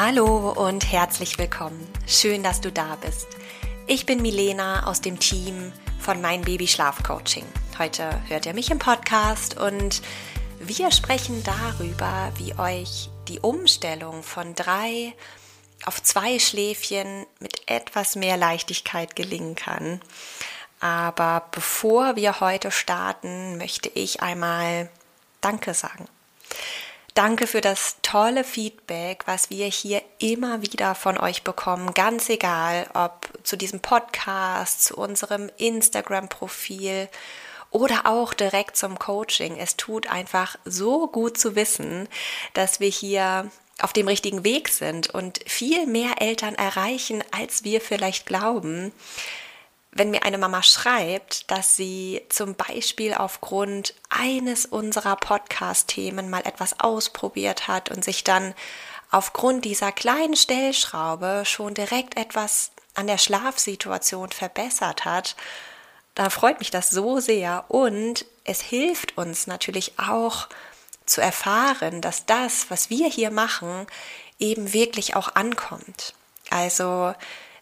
Hallo und herzlich willkommen. Schön, dass du da bist. Ich bin Milena aus dem Team von Mein Baby Schlaf Coaching. Heute hört ihr mich im Podcast und wir sprechen darüber, wie euch die Umstellung von drei auf zwei Schläfchen mit etwas mehr Leichtigkeit gelingen kann. Aber bevor wir heute starten, möchte ich einmal Danke sagen. Danke für das tolle Feedback, was wir hier immer wieder von euch bekommen. Ganz egal, ob zu diesem Podcast, zu unserem Instagram-Profil oder auch direkt zum Coaching. Es tut einfach so gut zu wissen, dass wir hier auf dem richtigen Weg sind und viel mehr Eltern erreichen, als wir vielleicht glauben wenn mir eine Mama schreibt, dass sie zum Beispiel aufgrund eines unserer Podcast-Themen mal etwas ausprobiert hat und sich dann aufgrund dieser kleinen Stellschraube schon direkt etwas an der Schlafsituation verbessert hat, da freut mich das so sehr und es hilft uns natürlich auch zu erfahren, dass das, was wir hier machen, eben wirklich auch ankommt. Also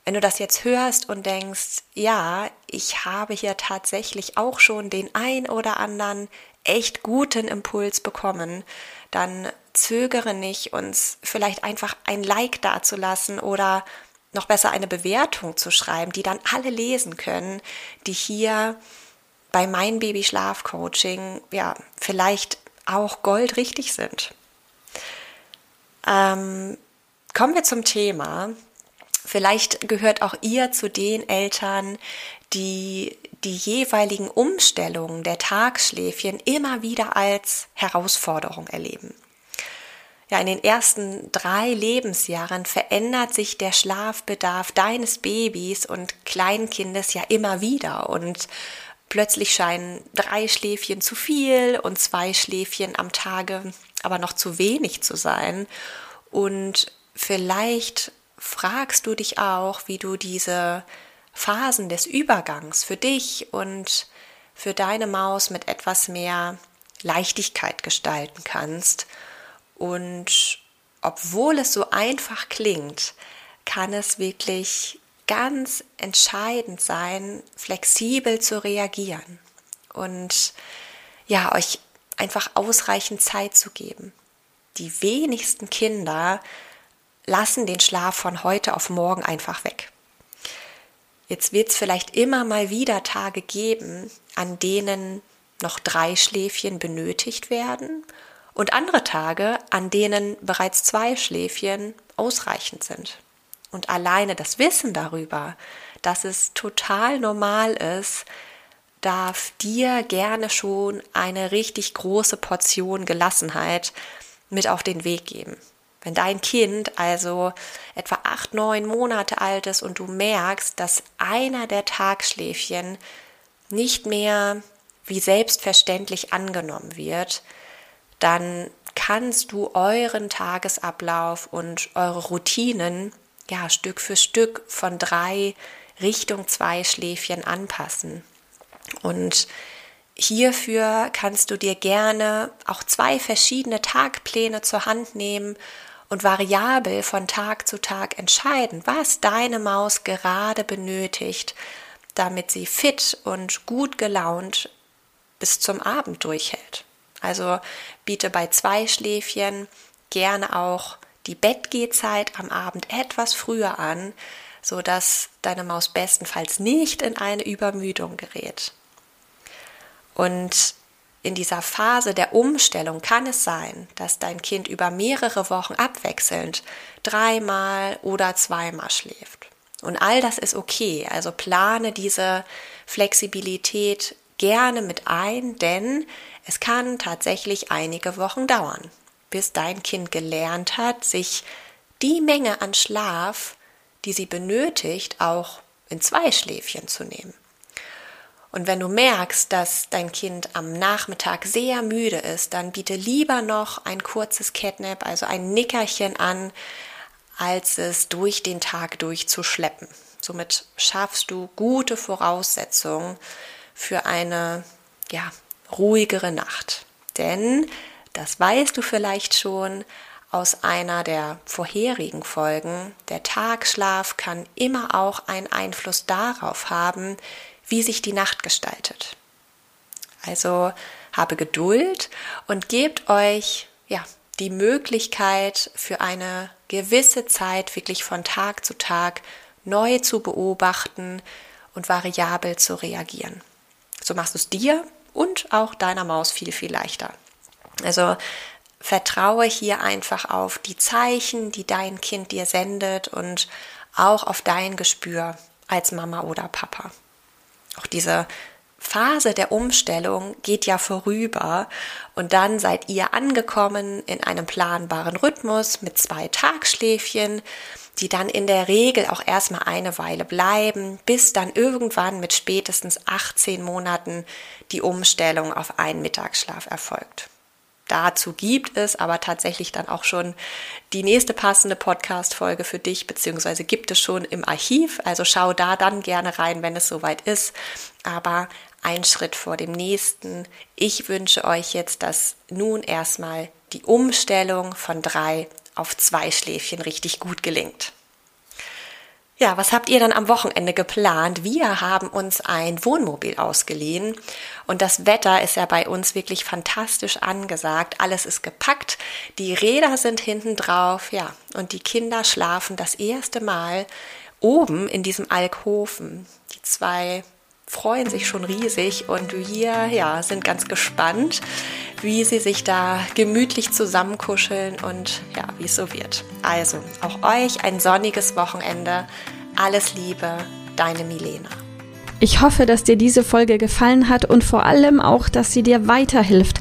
wenn du das jetzt hörst und denkst, ja, ich habe hier tatsächlich auch schon den ein oder anderen echt guten Impuls bekommen, dann zögere nicht, uns vielleicht einfach ein Like dazulassen oder noch besser eine Bewertung zu schreiben, die dann alle lesen können, die hier bei mein Baby Schlaf Coaching ja vielleicht auch goldrichtig sind. Ähm, kommen wir zum Thema. Vielleicht gehört auch ihr zu den Eltern, die die jeweiligen Umstellungen der Tagschläfchen immer wieder als Herausforderung erleben. Ja, in den ersten drei Lebensjahren verändert sich der Schlafbedarf deines Babys und Kleinkindes ja immer wieder und plötzlich scheinen drei Schläfchen zu viel und zwei Schläfchen am Tage aber noch zu wenig zu sein und vielleicht fragst du dich auch, wie du diese Phasen des Übergangs für dich und für deine Maus mit etwas mehr Leichtigkeit gestalten kannst. Und obwohl es so einfach klingt, kann es wirklich ganz entscheidend sein, flexibel zu reagieren und ja, euch einfach ausreichend Zeit zu geben. Die wenigsten Kinder lassen den Schlaf von heute auf morgen einfach weg. Jetzt wird es vielleicht immer mal wieder Tage geben, an denen noch drei Schläfchen benötigt werden und andere Tage, an denen bereits zwei Schläfchen ausreichend sind. Und alleine das Wissen darüber, dass es total normal ist, darf dir gerne schon eine richtig große Portion Gelassenheit mit auf den Weg geben. Wenn dein Kind also etwa acht, neun Monate alt ist und du merkst, dass einer der Tagschläfchen nicht mehr wie selbstverständlich angenommen wird, dann kannst du euren Tagesablauf und eure Routinen ja Stück für Stück von drei Richtung zwei Schläfchen anpassen. Und hierfür kannst du dir gerne auch zwei verschiedene Tagpläne zur Hand nehmen und variabel von Tag zu Tag entscheiden, was deine Maus gerade benötigt, damit sie fit und gut gelaunt bis zum Abend durchhält. Also biete bei zwei Schläfchen gerne auch die Bettgehzeit am Abend etwas früher an, so dass deine Maus bestenfalls nicht in eine Übermüdung gerät. Und in dieser Phase der Umstellung kann es sein, dass dein Kind über mehrere Wochen abwechselnd dreimal oder zweimal schläft. Und all das ist okay. Also plane diese Flexibilität gerne mit ein, denn es kann tatsächlich einige Wochen dauern. bis dein Kind gelernt hat, sich die Menge an Schlaf, die sie benötigt, auch in zwei Schläfchen zu nehmen. Und wenn du merkst, dass dein Kind am Nachmittag sehr müde ist, dann biete lieber noch ein kurzes Catnap, also ein Nickerchen an, als es durch den Tag durchzuschleppen. Somit schaffst du gute Voraussetzungen für eine ja, ruhigere Nacht. Denn, das weißt du vielleicht schon aus einer der vorherigen Folgen, der Tagschlaf kann immer auch einen Einfluss darauf haben, wie sich die Nacht gestaltet. Also habe Geduld und gebt euch ja die Möglichkeit für eine gewisse Zeit wirklich von Tag zu Tag neu zu beobachten und variabel zu reagieren. So machst du es dir und auch deiner Maus viel, viel leichter. Also vertraue hier einfach auf die Zeichen, die dein Kind dir sendet und auch auf dein Gespür als Mama oder Papa. Auch diese Phase der Umstellung geht ja vorüber und dann seid ihr angekommen in einem planbaren Rhythmus mit zwei Tagschläfchen, die dann in der Regel auch erstmal eine Weile bleiben, bis dann irgendwann mit spätestens 18 Monaten die Umstellung auf einen Mittagsschlaf erfolgt. Dazu gibt es aber tatsächlich dann auch schon die nächste passende Podcast-Folge für dich, beziehungsweise gibt es schon im Archiv. Also schau da dann gerne rein, wenn es soweit ist. Aber ein Schritt vor dem nächsten. Ich wünsche euch jetzt, dass nun erstmal die Umstellung von drei auf zwei Schläfchen richtig gut gelingt. Ja, was habt ihr dann am Wochenende geplant? Wir haben uns ein Wohnmobil ausgeliehen und das Wetter ist ja bei uns wirklich fantastisch angesagt. Alles ist gepackt, die Räder sind hinten drauf, ja, und die Kinder schlafen das erste Mal oben in diesem Alkoven. Die zwei freuen sich schon riesig und wir ja, sind ganz gespannt, wie sie sich da gemütlich zusammenkuscheln und ja, wie es so wird. Also, auch euch ein sonniges Wochenende. Alles Liebe, deine Milena. Ich hoffe, dass dir diese Folge gefallen hat und vor allem auch, dass sie dir weiterhilft